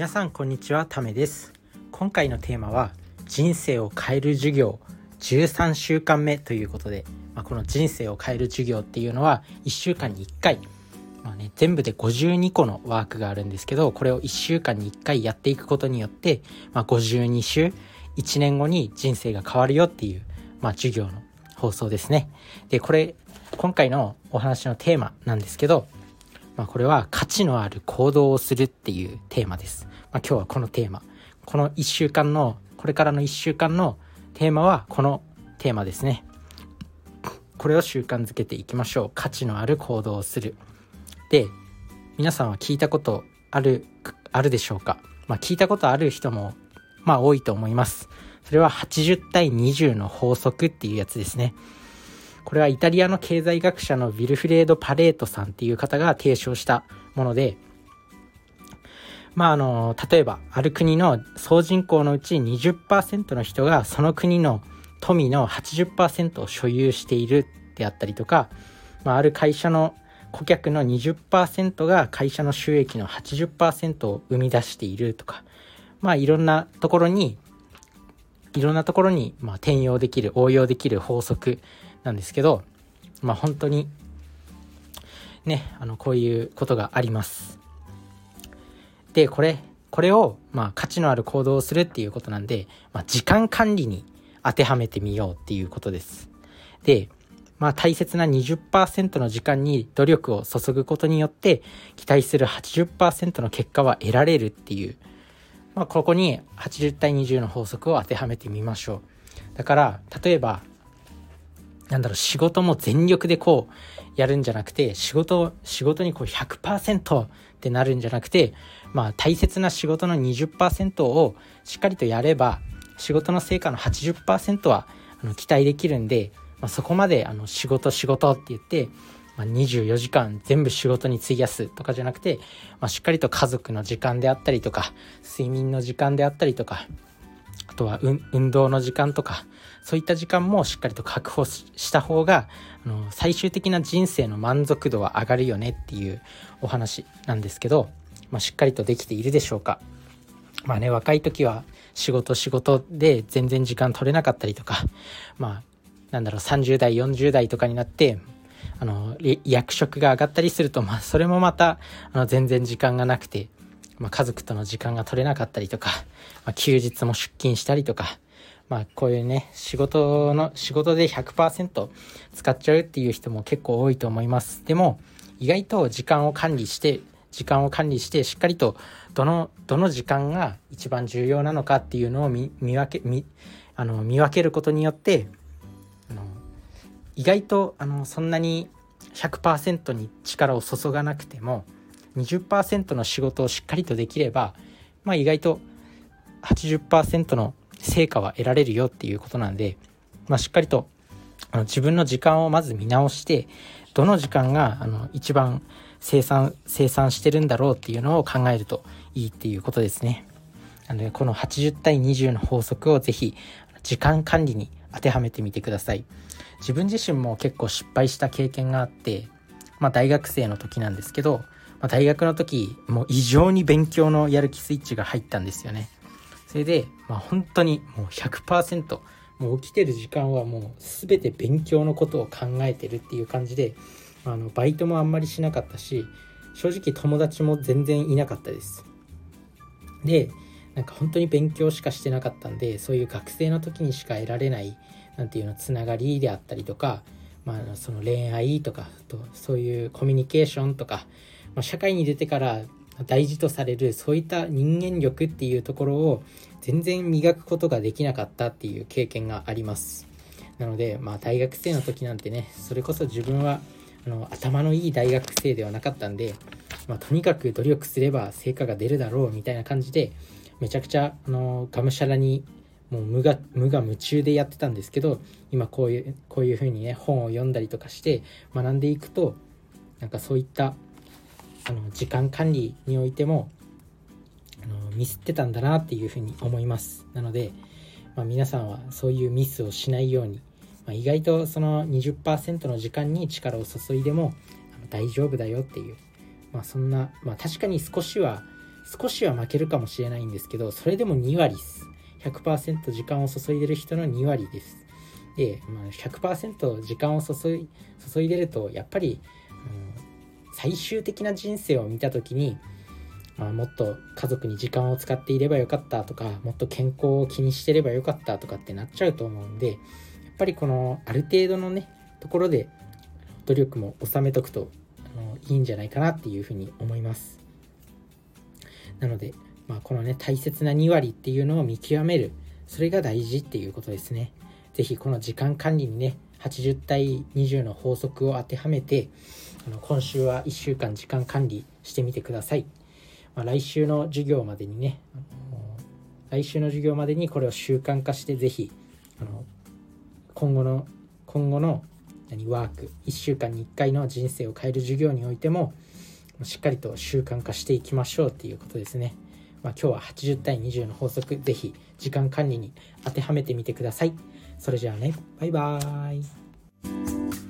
皆さんこんにちはためです。今回のテーマは人生を変える授業13週間目ということで、まあ、この人生を変える授業っていうのは1週間に1回、まあね、全部で52個のワークがあるんですけどこれを1週間に1回やっていくことによって、まあ、52週1年後に人生が変わるよっていう、まあ、授業の放送ですね。でこれ今回のお話のテーマなんですけどまあ、これは価値のある行動をするっていうテーマです。まあ、今日はこのテーマ。この1週間の、これからの1週間のテーマはこのテーマですね。これを習慣づけていきましょう。価値のある行動をする。で、皆さんは聞いたことある、あるでしょうか？まあ、聞いたことある人も、まあ多いと思います。それは80対20の法則っていうやつですね。これはイタリアの経済学者のヴィルフレード・パレートさんっていう方が提唱したもので、まああの、例えばある国の総人口のうち20%の人がその国の富の80%を所有しているであったりとか、まあ、ある会社の顧客の20%が会社の収益の80%を生み出しているとか、まあいろんなところに、いろんなところにま転用できる、応用できる法則なんですけど、まあ本当にね、あの、こういうことがあります。で、これ、これを、まあ価値のある行動をするっていうことなんで、まあ時間管理に当てはめてみようっていうことです。で、まあ大切な20%の時間に努力を注ぐことによって期待する80%の結果は得られるっていう、まあここに80対20の法則を当てはめてみましょう。だから、例えばなんだろう、仕事も全力でこう、やるんじゃなくて、仕事、仕事にこう100%ってなるんじゃなくて、まあ大切な仕事の20%をしっかりとやれば、仕事の成果の80%はあの期待できるんで、まあ、そこまであの仕事仕事って言って、まあ、24時間全部仕事に費やすとかじゃなくて、まあ、しっかりと家族の時間であったりとか、睡眠の時間であったりとか、とは運動の時間とか、そういった時間もしっかりと確保した方が、あの、最終的な人生の満足度は上がるよねっていうお話なんですけど、まあ、しっかりとできているでしょうか。まあね、若い時は仕事仕事で全然時間取れなかったりとか、まあ、なんだろう、30代、40代とかになって、あの、役職が上がったりすると、まあ、それもまた、あの、全然時間がなくて、まあ、家族との時間が取れなかったりとか、まあ、休日も出勤したりとか、まあこういうね、仕事の、仕事で100%使っちゃうっていう人も結構多いと思います。でも、意外と時間を管理して、時間を管理してしっかりとどの、どの時間が一番重要なのかっていうのを見分け、見、あの、見分けることによって、あの意外とあのそんなに100%に力を注がなくても20%の仕事をしっかりとできれば、まあ、意外と80%の成果は得られるよっていうことなんで、まあ、しっかりとあの自分の時間をまず見直してどの時間があの一番生産生産してるんだろうっていうのを考えるといいっていうことですね。なのでこの80対20の法則をぜひ時間管理に当てはめてみてください。自分自身も結構失敗した経験があって、まあ、大学生の時なんですけど、まあ、大学の時もう異常に勉強のやる気スイッチが入ったんですよね。それで、まあ、本当にもう100%もう起きてる時間はもう全て勉強のことを考えてるっていう感じであのバイトもあんまりしなかったし正直友達も全然いなかったですでなんか本当に勉強しかしてなかったんでそういう学生の時にしか得られないなんていうのつながりであったりとか、まあ、その恋愛とかとそういうコミュニケーションとか、まあ、社会に出てから大事とされるそういった人間力っていうところを全然磨くことができなかったっていう経験があります。なのでまあ大学生の時なんてねそれこそ自分はあの頭のいい大学生ではなかったんで、まあ、とにかく努力すれば成果が出るだろうみたいな感じでめちゃくちゃあのがむしゃらにもう無我無我夢中でやってたんですけど今こういうこういう風にね本を読んだりとかして学んでいくとなんかそういったあの時間管理においてもあのミスってたんだなっていうふうに思います。なので、まあ、皆さんはそういうミスをしないように、まあ、意外とその20%の時間に力を注いでも大丈夫だよっていう、まあ、そんな、まあ、確かに少しは少しは負けるかもしれないんですけどそれでも2割です。100%時間を注いでる人の2割です。で、まあ、100%時間を注い注いでるとやっぱり、最終的な人生を見た時に、まあ、もっと家族に時間を使っていればよかったとかもっと健康を気にしてればよかったとかってなっちゃうと思うんでやっぱりこのある程度のねところで努力も収めとくとあのいいんじゃないかなっていうふうに思います。なので、まあ、このね大切な2割っていうのを見極めるそれが大事っていうことですね。是非この時間管理にね80対20の法則を当てはめてあの今週は1週間時間管理してみてください、まあ、来週の授業までにね来週の授業までにこれを習慣化して是非あの今後の今後の何ワーク1週間に1回の人生を変える授業においてもしっかりと習慣化していきましょうっていうことですね。まあ、今日は80対20の法則、ぜひ時間管理に当てはめてみてください。それじゃあね、バイバーイ。